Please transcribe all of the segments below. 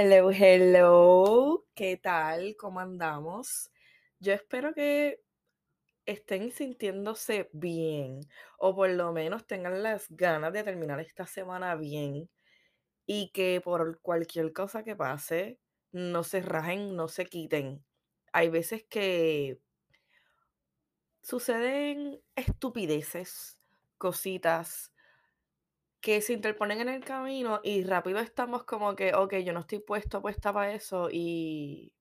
Hello, hello, ¿qué tal? ¿Cómo andamos? Yo espero que estén sintiéndose bien o por lo menos tengan las ganas de terminar esta semana bien y que por cualquier cosa que pase no se rajen, no se quiten. Hay veces que suceden estupideces, cositas que se interponen en el camino y rápido estamos como que, ok, yo no estoy puesto, puesta para eso y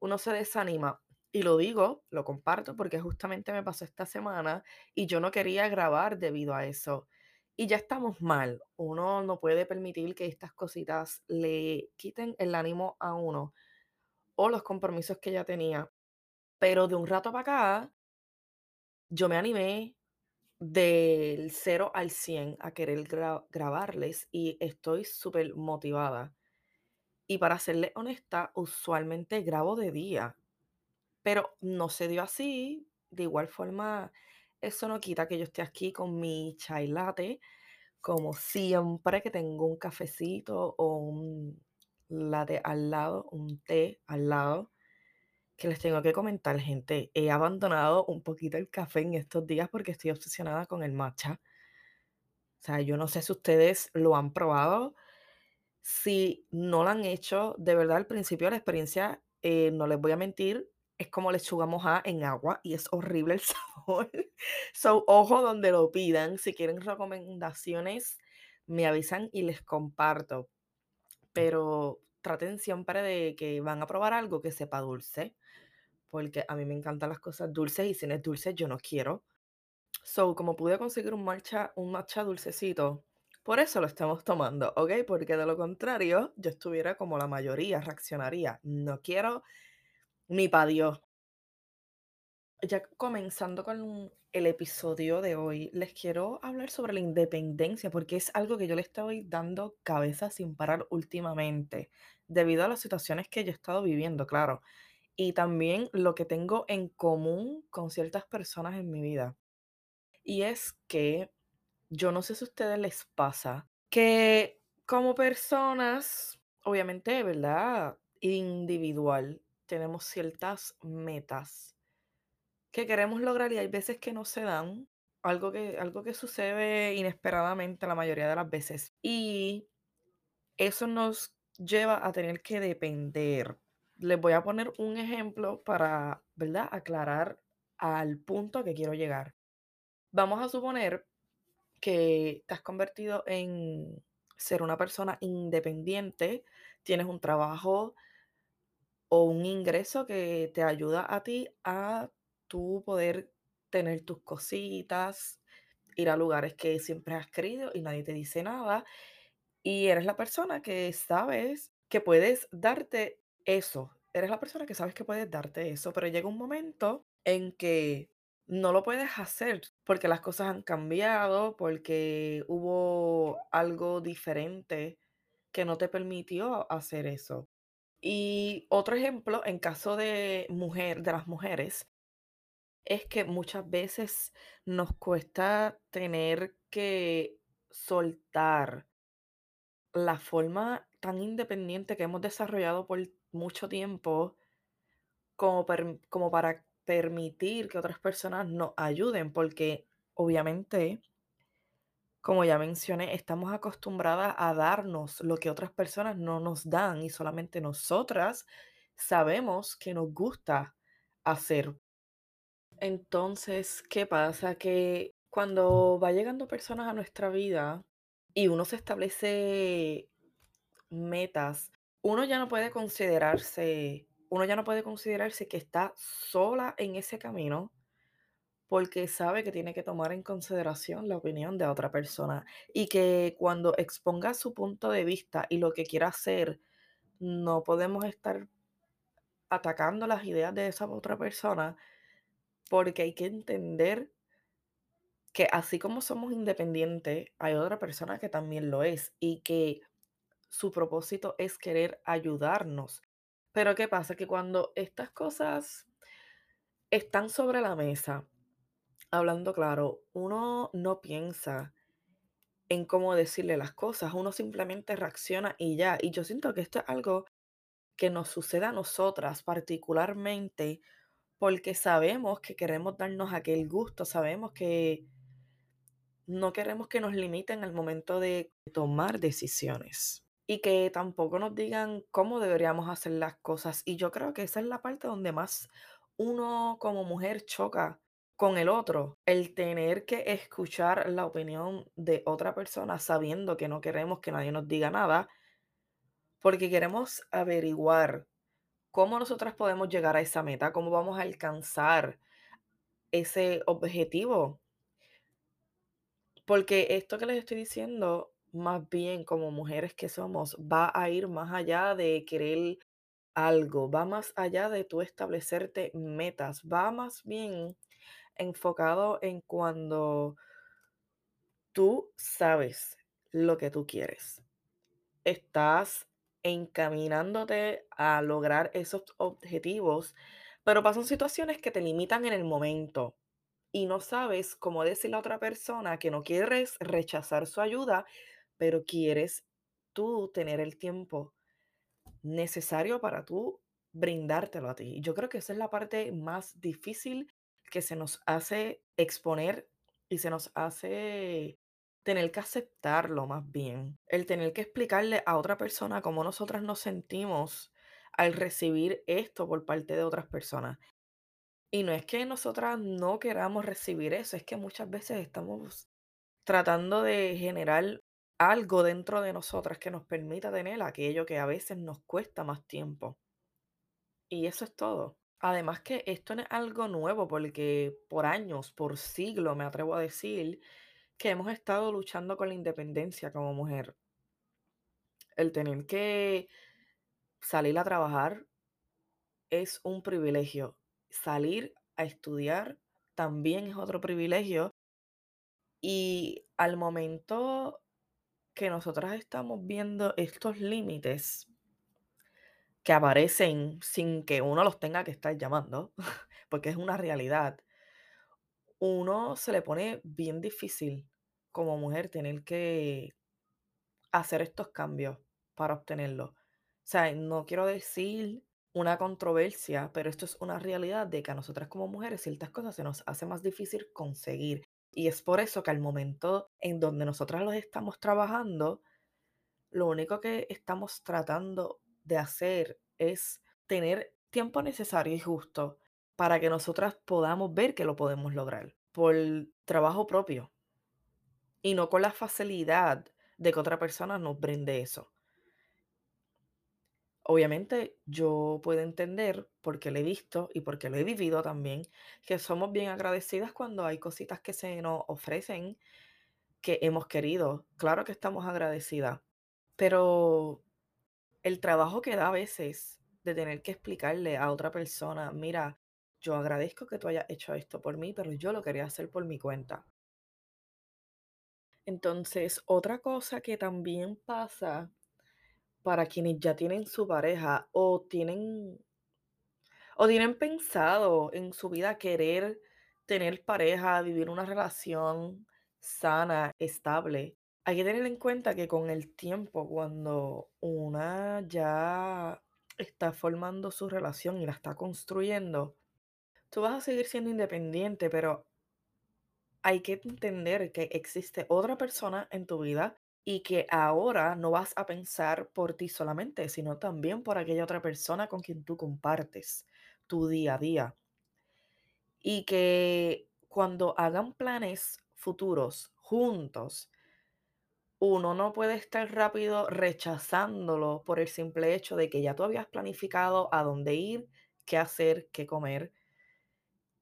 uno se desanima. Y lo digo, lo comparto porque justamente me pasó esta semana y yo no quería grabar debido a eso. Y ya estamos mal. Uno no puede permitir que estas cositas le quiten el ánimo a uno o los compromisos que ya tenía. Pero de un rato para acá, yo me animé del 0 al 100 a querer gra- grabarles y estoy súper motivada. Y para serle honesta, usualmente grabo de día Pero no se dio así. De igual forma, eso no quita que yo esté aquí con mi chai latte, como siempre que tengo un cafecito o un latte al lado, un té al lado, que les tengo que comentar, gente. He abandonado un poquito el café en estos días porque estoy obsesionada con el matcha. O sea, yo no sé si ustedes lo han probado. Si no lo han hecho, de verdad, al principio de la experiencia, eh, no les voy a mentir, es como lechuga mojada en agua y es horrible el sabor. So, ojo donde lo pidan. Si quieren recomendaciones, me avisan y les comparto. Pero traten siempre de que van a probar algo que sepa dulce, porque a mí me encantan las cosas dulces y si no es dulce, yo no quiero. So, como pude conseguir un matcha, un matcha dulcecito, por eso lo estamos tomando, ¿ok? Porque de lo contrario, yo estuviera como la mayoría, reaccionaría. No quiero ni pa' Dios. Ya comenzando con el episodio de hoy, les quiero hablar sobre la independencia, porque es algo que yo le estoy dando cabeza sin parar últimamente, debido a las situaciones que yo he estado viviendo, claro, y también lo que tengo en común con ciertas personas en mi vida. Y es que yo no sé si a ustedes les pasa que como personas, obviamente, ¿verdad? Individual, tenemos ciertas metas que queremos lograr y hay veces que no se dan, algo que, algo que sucede inesperadamente la mayoría de las veces. Y eso nos lleva a tener que depender. Les voy a poner un ejemplo para, ¿verdad? Aclarar al punto que quiero llegar. Vamos a suponer que te has convertido en ser una persona independiente, tienes un trabajo o un ingreso que te ayuda a ti a tú poder tener tus cositas, ir a lugares que siempre has querido y nadie te dice nada, y eres la persona que sabes que puedes darte eso, eres la persona que sabes que puedes darte eso, pero llega un momento en que no lo puedes hacer porque las cosas han cambiado, porque hubo algo diferente que no te permitió hacer eso. Y otro ejemplo, en caso de mujer, de las mujeres, es que muchas veces nos cuesta tener que soltar la forma tan independiente que hemos desarrollado por mucho tiempo como, per- como para permitir que otras personas nos ayuden, porque obviamente, como ya mencioné, estamos acostumbradas a darnos lo que otras personas no nos dan y solamente nosotras sabemos que nos gusta hacer. Entonces, ¿qué pasa? Que cuando va llegando personas a nuestra vida y uno se establece metas, uno ya no puede considerarse, uno ya no puede considerarse que está sola en ese camino porque sabe que tiene que tomar en consideración la opinión de otra persona y que cuando exponga su punto de vista y lo que quiera hacer, no podemos estar atacando las ideas de esa otra persona porque hay que entender que así como somos independientes, hay otra persona que también lo es y que su propósito es querer ayudarnos. Pero ¿qué pasa? Que cuando estas cosas están sobre la mesa, hablando claro, uno no piensa en cómo decirle las cosas, uno simplemente reacciona y ya. Y yo siento que esto es algo que nos sucede a nosotras particularmente porque sabemos que queremos darnos aquel gusto, sabemos que no queremos que nos limiten al momento de tomar decisiones y que tampoco nos digan cómo deberíamos hacer las cosas. Y yo creo que esa es la parte donde más uno como mujer choca con el otro, el tener que escuchar la opinión de otra persona sabiendo que no queremos que nadie nos diga nada, porque queremos averiguar cómo nosotras podemos llegar a esa meta, cómo vamos a alcanzar ese objetivo. Porque esto que les estoy diciendo, más bien como mujeres que somos, va a ir más allá de querer algo, va más allá de tú establecerte metas, va más bien enfocado en cuando tú sabes lo que tú quieres. Estás encaminándote a lograr esos objetivos, pero pasan situaciones que te limitan en el momento y no sabes cómo decirle a otra persona que no quieres rechazar su ayuda, pero quieres tú tener el tiempo necesario para tú brindártelo a ti. Yo creo que esa es la parte más difícil que se nos hace exponer y se nos hace tener que aceptarlo más bien. El tener que explicarle a otra persona cómo nosotras nos sentimos al recibir esto por parte de otras personas. Y no es que nosotras no queramos recibir eso, es que muchas veces estamos tratando de generar algo dentro de nosotras que nos permita tener aquello que a veces nos cuesta más tiempo. Y eso es todo. Además que esto no es algo nuevo porque por años, por siglos, me atrevo a decir, que hemos estado luchando con la independencia como mujer. El tener que salir a trabajar es un privilegio. Salir a estudiar también es otro privilegio. Y al momento que nosotras estamos viendo estos límites que aparecen sin que uno los tenga que estar llamando, porque es una realidad, uno se le pone bien difícil como mujer tener que hacer estos cambios para obtenerlo. O sea, no quiero decir una controversia, pero esto es una realidad de que a nosotras como mujeres ciertas cosas se nos hace más difícil conseguir. Y es por eso que al momento en donde nosotras los estamos trabajando, lo único que estamos tratando de hacer es tener tiempo necesario y justo para que nosotras podamos ver que lo podemos lograr por trabajo propio y no con la facilidad de que otra persona nos brinde eso. Obviamente yo puedo entender, porque lo he visto y porque lo he vivido también, que somos bien agradecidas cuando hay cositas que se nos ofrecen que hemos querido. Claro que estamos agradecidas, pero el trabajo que da a veces de tener que explicarle a otra persona, mira, yo agradezco que tú hayas hecho esto por mí, pero yo lo quería hacer por mi cuenta. Entonces, otra cosa que también pasa para quienes ya tienen su pareja o tienen o tienen pensado en su vida querer tener pareja, vivir una relación sana, estable. Hay que tener en cuenta que con el tiempo, cuando una ya está formando su relación y la está construyendo, tú vas a seguir siendo independiente, pero hay que entender que existe otra persona en tu vida y que ahora no vas a pensar por ti solamente, sino también por aquella otra persona con quien tú compartes tu día a día. Y que cuando hagan planes futuros juntos, uno no puede estar rápido rechazándolo por el simple hecho de que ya tú habías planificado a dónde ir, qué hacer, qué comer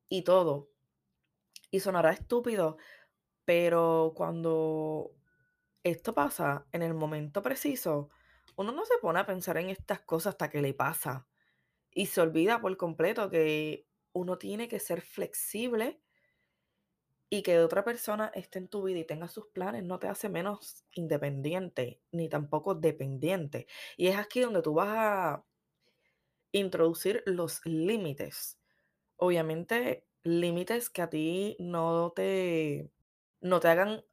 y todo. Y sonará estúpido, pero cuando esto pasa en el momento preciso, uno no se pone a pensar en estas cosas hasta que le pasa y se olvida por completo que uno tiene que ser flexible y que otra persona esté en tu vida y tenga sus planes no te hace menos independiente ni tampoco dependiente. Y es aquí donde tú vas a introducir los límites. Obviamente, límites que a ti no te, no te hagan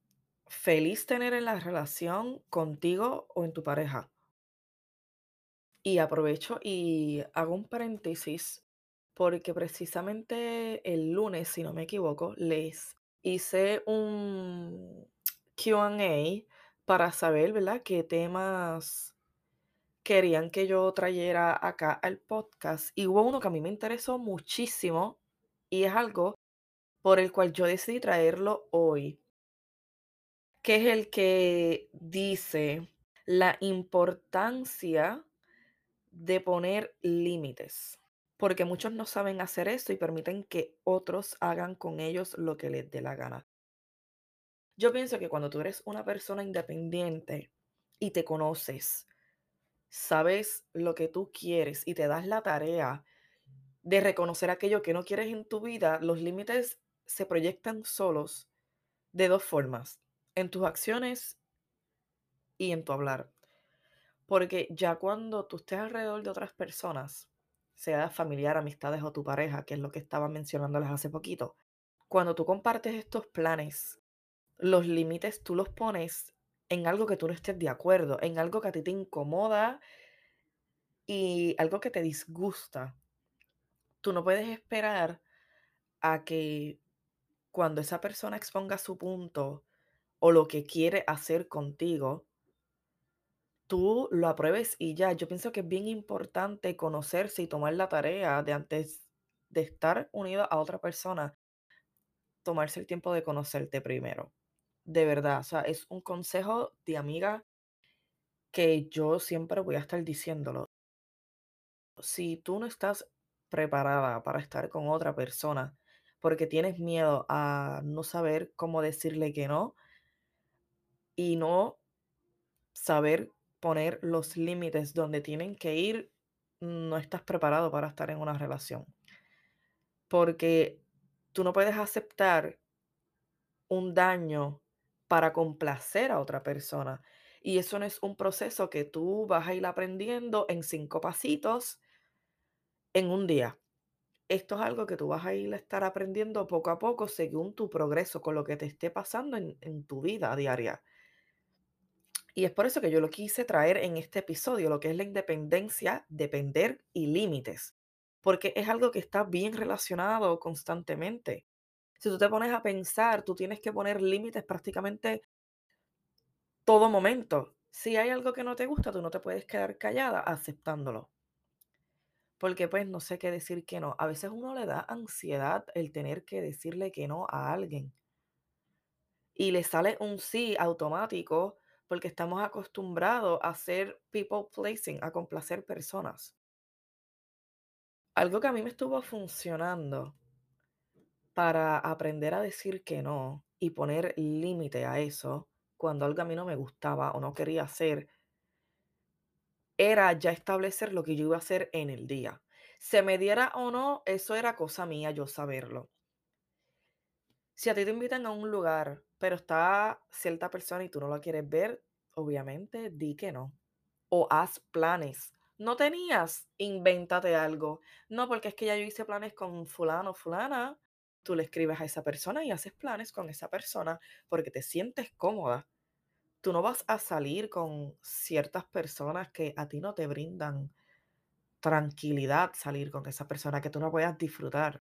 feliz tener en la relación contigo o en tu pareja. Y aprovecho y hago un paréntesis porque precisamente el lunes, si no me equivoco, les hice un Q&A para saber, ¿verdad?, qué temas querían que yo trayera acá al podcast. Y hubo uno que a mí me interesó muchísimo y es algo por el cual yo decidí traerlo hoy, que es el que dice la importancia de poner límites, porque muchos no saben hacer eso y permiten que otros hagan con ellos lo que les dé la gana. Yo pienso que cuando tú eres una persona independiente y te conoces, sabes lo que tú quieres y te das la tarea de reconocer aquello que no quieres en tu vida, los límites se proyectan solos de dos formas, en tus acciones y en tu hablar. Porque ya cuando tú estés alrededor de otras personas, sea familiar, amistades o tu pareja, que es lo que estaba mencionándoles hace poquito, cuando tú compartes estos planes, los límites tú los pones en algo que tú no estés de acuerdo, en algo que a ti te incomoda y algo que te disgusta. Tú no puedes esperar a que cuando esa persona exponga su punto o lo que quiere hacer contigo, tú lo apruebes y ya. Yo pienso que es bien importante conocerse y tomar la tarea de antes de estar unido a otra persona, tomarse el tiempo de conocerte primero. De verdad, o sea, es un consejo de amiga que yo siempre voy a estar diciéndolo. Si tú no estás preparada para estar con otra persona porque tienes miedo a no saber cómo decirle que no y no saber poner los límites donde tienen que ir, no estás preparado para estar en una relación. Porque tú no puedes aceptar un daño para complacer a otra persona. Y eso no es un proceso que tú vas a ir aprendiendo en cinco pasitos en un día. Esto es algo que tú vas a ir a estar aprendiendo poco a poco según tu progreso, con lo que te esté pasando en, en tu vida diaria. Y es por eso que yo lo quise traer en este episodio, lo que es la independencia, depender y límites, porque es algo que está bien relacionado constantemente. Si tú te pones a pensar, tú tienes que poner límites prácticamente todo momento. Si hay algo que no te gusta, tú no te puedes quedar callada aceptándolo. Porque pues no sé qué decir que no. A veces uno le da ansiedad el tener que decirle que no a alguien. Y le sale un sí automático porque estamos acostumbrados a hacer people pleasing, a complacer personas. Algo que a mí me estuvo funcionando para aprender a decir que no y poner límite a eso cuando algo a mí no me gustaba o no quería hacer, era ya establecer lo que yo iba a hacer en el día. Se me diera o no, eso era cosa mía yo saberlo. Si a ti te invitan a un lugar, pero está cierta persona y tú no la quieres ver, obviamente di que no. O haz planes. No tenías, invéntate algo. No, porque es que ya yo hice planes con fulano, fulana. Tú le escribes a esa persona y haces planes con esa persona porque te sientes cómoda. Tú no vas a salir con ciertas personas que a ti no te brindan tranquilidad salir con esa persona que tú no puedas disfrutar.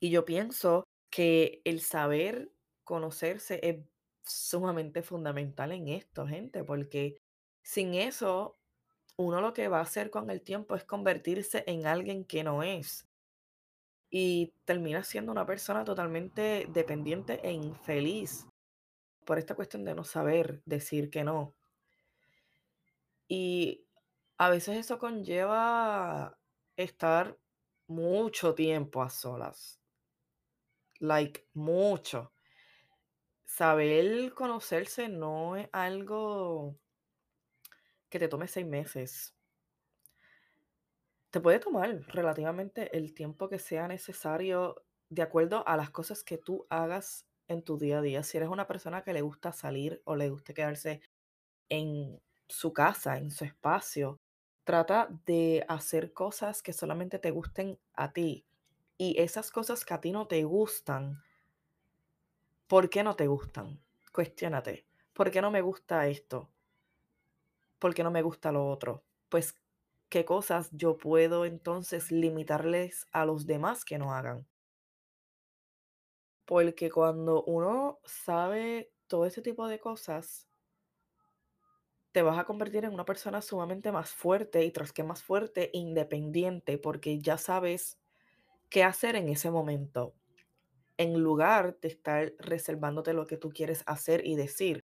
Y yo pienso que el saber conocerse es sumamente fundamental en esto, gente, porque sin eso, uno lo que va a hacer con el tiempo es convertirse en alguien que no es. Y termina siendo una persona totalmente dependiente e infeliz por esta cuestión de no saber decir que no. Y a veces eso conlleva estar mucho tiempo a solas. Like, mucho. Saber conocerse no es algo que te tome seis meses. Te puede tomar relativamente el tiempo que sea necesario de acuerdo a las cosas que tú hagas en tu día a día. Si eres una persona que le gusta salir o le gusta quedarse en su casa, en su espacio, trata de hacer cosas que solamente te gusten a ti. Y esas cosas que a ti no te gustan, ¿por qué no te gustan? Cuestiónate, ¿por qué no me gusta esto? ¿Por qué no me gusta lo otro? Pues, ¿qué cosas yo puedo entonces limitarles a los demás que no hagan? Porque cuando uno sabe todo ese tipo de cosas, te vas a convertir en una persona sumamente más fuerte y tras que más fuerte, independiente, porque ya sabes qué hacer en ese momento, en lugar de estar reservándote lo que tú quieres hacer y decir.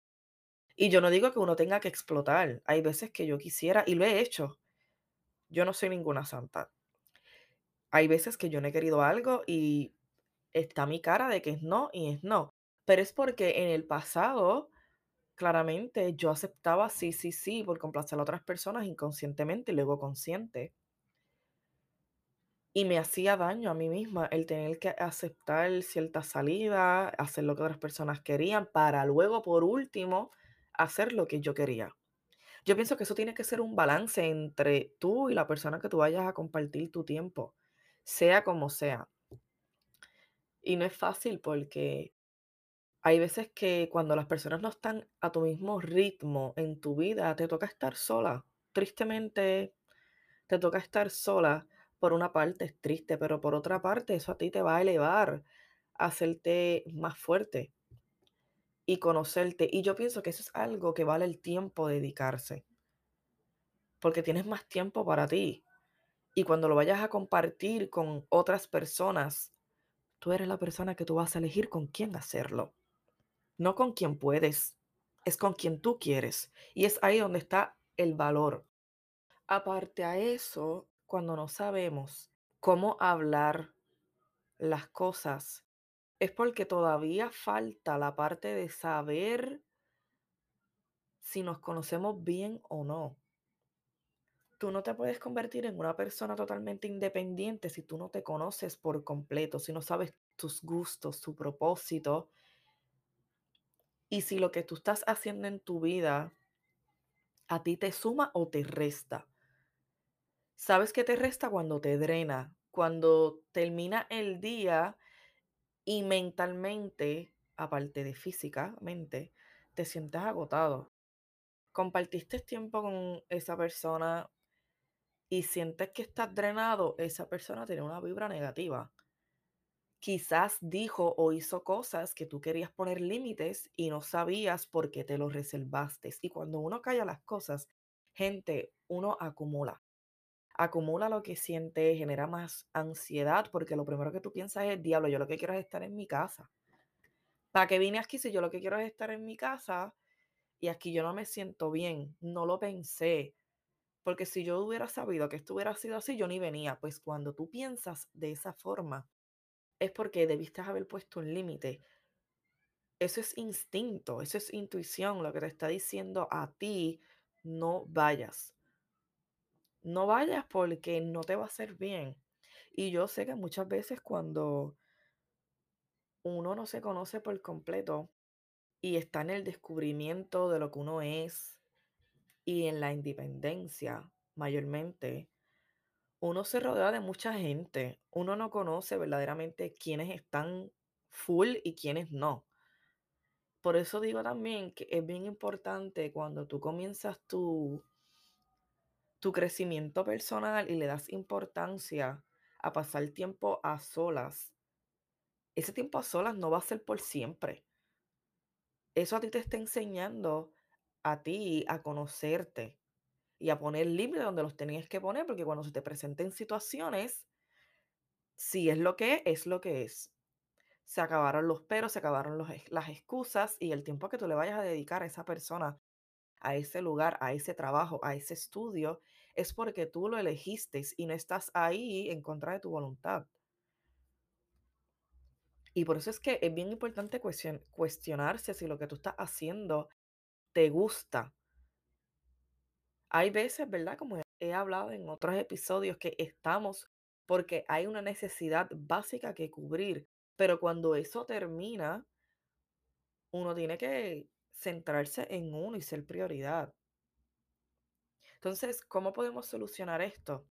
Y yo no digo que uno tenga que explotar, hay veces que yo quisiera y lo he hecho. Yo no soy ninguna santa. Hay veces que yo no he querido algo y está mi cara de que es no y es no. Pero es porque en el pasado, claramente, yo aceptaba sí, sí, sí, por complacer a otras personas inconscientemente y luego consciente. Y me hacía daño a mí misma el tener que aceptar cierta salida, hacer lo que otras personas querían, para luego, por último, hacer lo que yo quería. Yo pienso que eso tiene que ser un balance entre tú y la persona que tú vayas a compartir tu tiempo, sea como sea. Y no es fácil porque hay veces que cuando las personas no están a tu mismo ritmo en tu vida, te toca estar sola. Tristemente, te toca estar sola. Por una parte es triste, pero por otra parte eso a ti te va a elevar, a hacerte más fuerte y conocerte. Y yo pienso que eso es algo que vale el tiempo dedicarse, porque tienes más tiempo para ti. Y cuando lo vayas a compartir con otras personas, tú eres la persona que tú vas a elegir con quién hacerlo. No con quien puedes, es con quien tú quieres. Y es ahí donde está el valor. Aparte a eso, cuando no sabemos cómo hablar las cosas, es porque todavía falta la parte de saber si nos conocemos bien o no. Tú no te puedes convertir en una persona totalmente independiente si tú no te conoces por completo, si no sabes tus gustos, tu propósito y si lo que tú estás haciendo en tu vida a ti te suma o te resta. ¿Sabes qué te resta cuando te drena? Cuando termina el día y mentalmente, aparte de físicamente, te sientes agotado. Compartiste tiempo con esa persona y sientes que estás drenado, esa persona tiene una vibra negativa. Quizás dijo o hizo cosas que tú querías poner límites y no sabías por qué te los reservaste. Y cuando uno calla las cosas, gente, uno acumula. Acumula lo que siente, genera más ansiedad, porque lo primero que tú piensas es, diablo, yo lo que quiero es estar en mi casa. ¿Para qué vine aquí si yo lo que quiero es estar en mi casa y aquí yo no me siento bien? No lo pensé. Porque si yo hubiera sabido que esto hubiera sido así, yo ni venía. Pues cuando tú piensas de esa forma, es porque debiste haber puesto un límite. Eso es instinto, eso es intuición, lo que te está diciendo a ti, no vayas. No vayas porque no te va a hacer bien. Y yo sé que muchas veces cuando uno no se conoce por completo y está en el descubrimiento de lo que uno es y en la independencia mayormente, uno se rodea de mucha gente. Uno no conoce verdaderamente quiénes están full y quiénes no. Por eso digo también que es bien importante cuando tú comienzas tu, tu crecimiento personal y le das importancia a pasar tiempo a solas. Ese tiempo a solas no va a ser por siempre. Eso a ti te está enseñando a ti a conocerte y a poner límites donde los tenías que poner, porque cuando se te presenten situaciones, si es lo que es, es lo que es. Se acabaron los peros, se acabaron las excusas y el tiempo que tú le vayas a dedicar a esa persona, a ese lugar, a ese trabajo, a ese estudio, es porque tú lo elegiste y no estás ahí en contra de tu voluntad. Y por eso es que es bien importante cuestionarse si lo que tú estás haciendo te gusta. Hay veces, ¿verdad? Como he hablado en otros episodios, que estamos porque hay una necesidad básica que cubrir, pero cuando eso termina, uno tiene que centrarse en uno y ser prioridad. Entonces, ¿cómo podemos solucionar esto?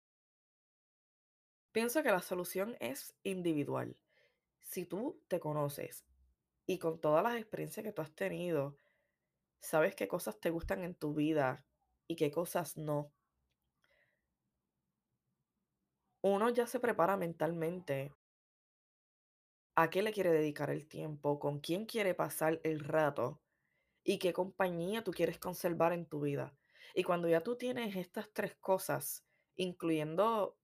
Pienso que la solución es individual. Si tú te conoces y con todas las experiencias que tú has tenido, sabes qué cosas te gustan en tu vida y qué cosas no. Uno ya se prepara mentalmente a qué le quiere dedicar el tiempo, con quién quiere pasar el rato y qué compañía tú quieres conservar en tu vida. Y cuando ya tú tienes estas tres cosas, incluyendo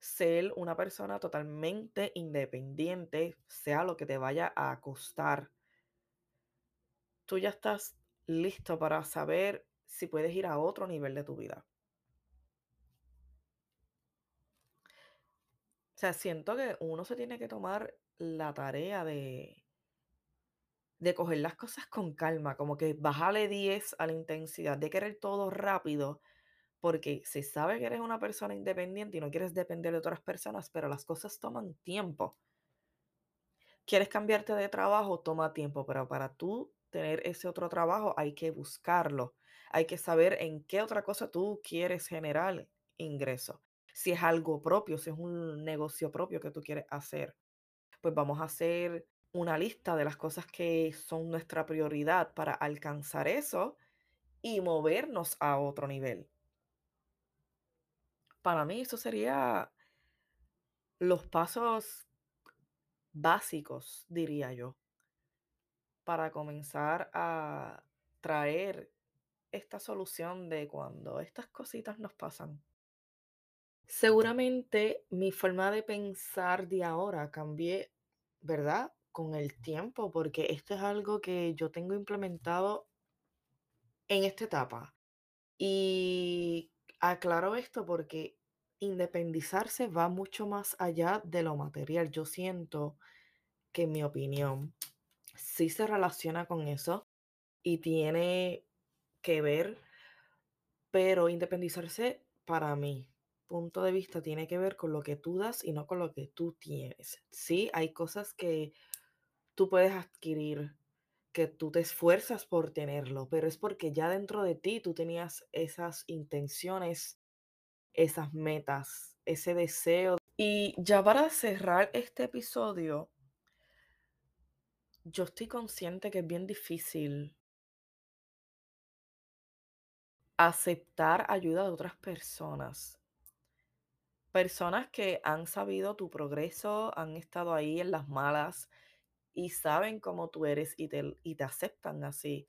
ser una persona totalmente independiente, sea lo que te vaya a costar, tú ya estás listo para saber si puedes ir a otro nivel de tu vida. O sea, siento que uno se tiene que tomar la tarea de, de coger las cosas con calma, como que bajarle 10 a la intensidad de querer todo rápido, porque se sabe que eres una persona independiente y no quieres depender de otras personas, pero las cosas toman tiempo. ¿Quieres cambiarte de trabajo? Toma tiempo, pero para tú tener ese otro trabajo hay que buscarlo. Hay que saber en qué otra cosa tú quieres generar ingreso. Si es algo propio, si es un negocio propio que tú quieres hacer, pues vamos a hacer una lista de las cosas que son nuestra prioridad para alcanzar eso y movernos a otro nivel. Para mí eso sería los pasos básicos, diría yo, para comenzar a traer esta solución de cuando estas cositas nos pasan. Seguramente mi forma de pensar de ahora cambié, ¿verdad? Con el tiempo, porque esto es algo que yo tengo implementado en esta etapa. Y aclaro esto porque independizarse va mucho más allá de lo material. Yo siento que mi opinión sí se relaciona con eso y tiene que ver, pero independizarse para mí, punto de vista, tiene que ver con lo que tú das y no con lo que tú tienes. Sí, hay cosas que tú puedes adquirir, que tú te esfuerzas por tenerlo, pero es porque ya dentro de ti tú tenías esas intenciones, esas metas, ese deseo. Y ya para cerrar este episodio, yo estoy consciente que es bien difícil aceptar ayuda de otras personas. Personas que han sabido tu progreso, han estado ahí en las malas y saben cómo tú eres y te, y te aceptan así.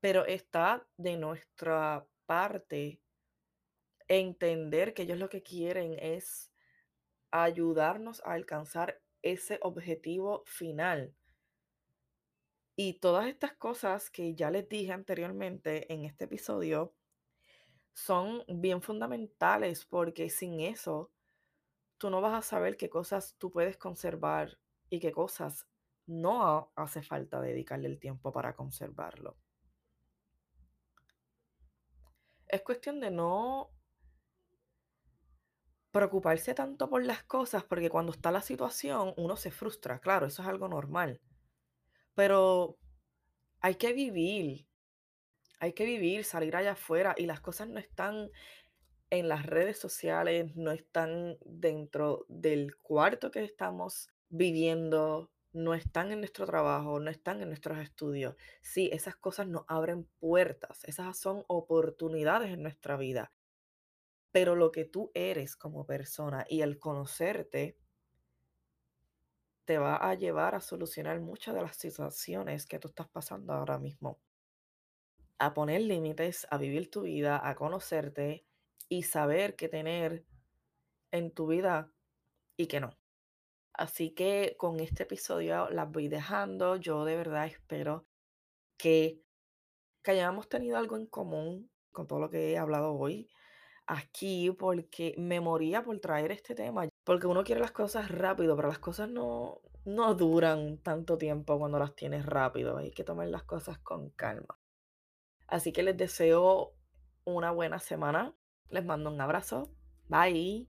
Pero está de nuestra parte entender que ellos lo que quieren es ayudarnos a alcanzar ese objetivo final. Y todas estas cosas que ya les dije anteriormente en este episodio son bien fundamentales porque sin eso tú no vas a saber qué cosas tú puedes conservar y qué cosas no hace falta dedicarle el tiempo para conservarlo. Es cuestión de no preocuparse tanto por las cosas porque cuando está la situación uno se frustra, claro, eso es algo normal. Pero hay que vivir, hay que vivir, salir allá afuera y las cosas no están en las redes sociales, no están dentro del cuarto que estamos viviendo, no están en nuestro trabajo, no están en nuestros estudios. Sí, esas cosas nos abren puertas, esas son oportunidades en nuestra vida. Pero lo que tú eres como persona y el conocerte te va a llevar a solucionar muchas de las situaciones que tú estás pasando ahora mismo. A poner límites, a vivir tu vida, a conocerte y saber qué tener en tu vida y qué no. Así que con este episodio las voy dejando. Yo de verdad espero que, que hayamos tenido algo en común con todo lo que he hablado hoy aquí porque me moría por traer este tema. Porque uno quiere las cosas rápido, pero las cosas no, no duran tanto tiempo cuando las tienes rápido. Hay que tomar las cosas con calma. Así que les deseo una buena semana. Les mando un abrazo. Bye.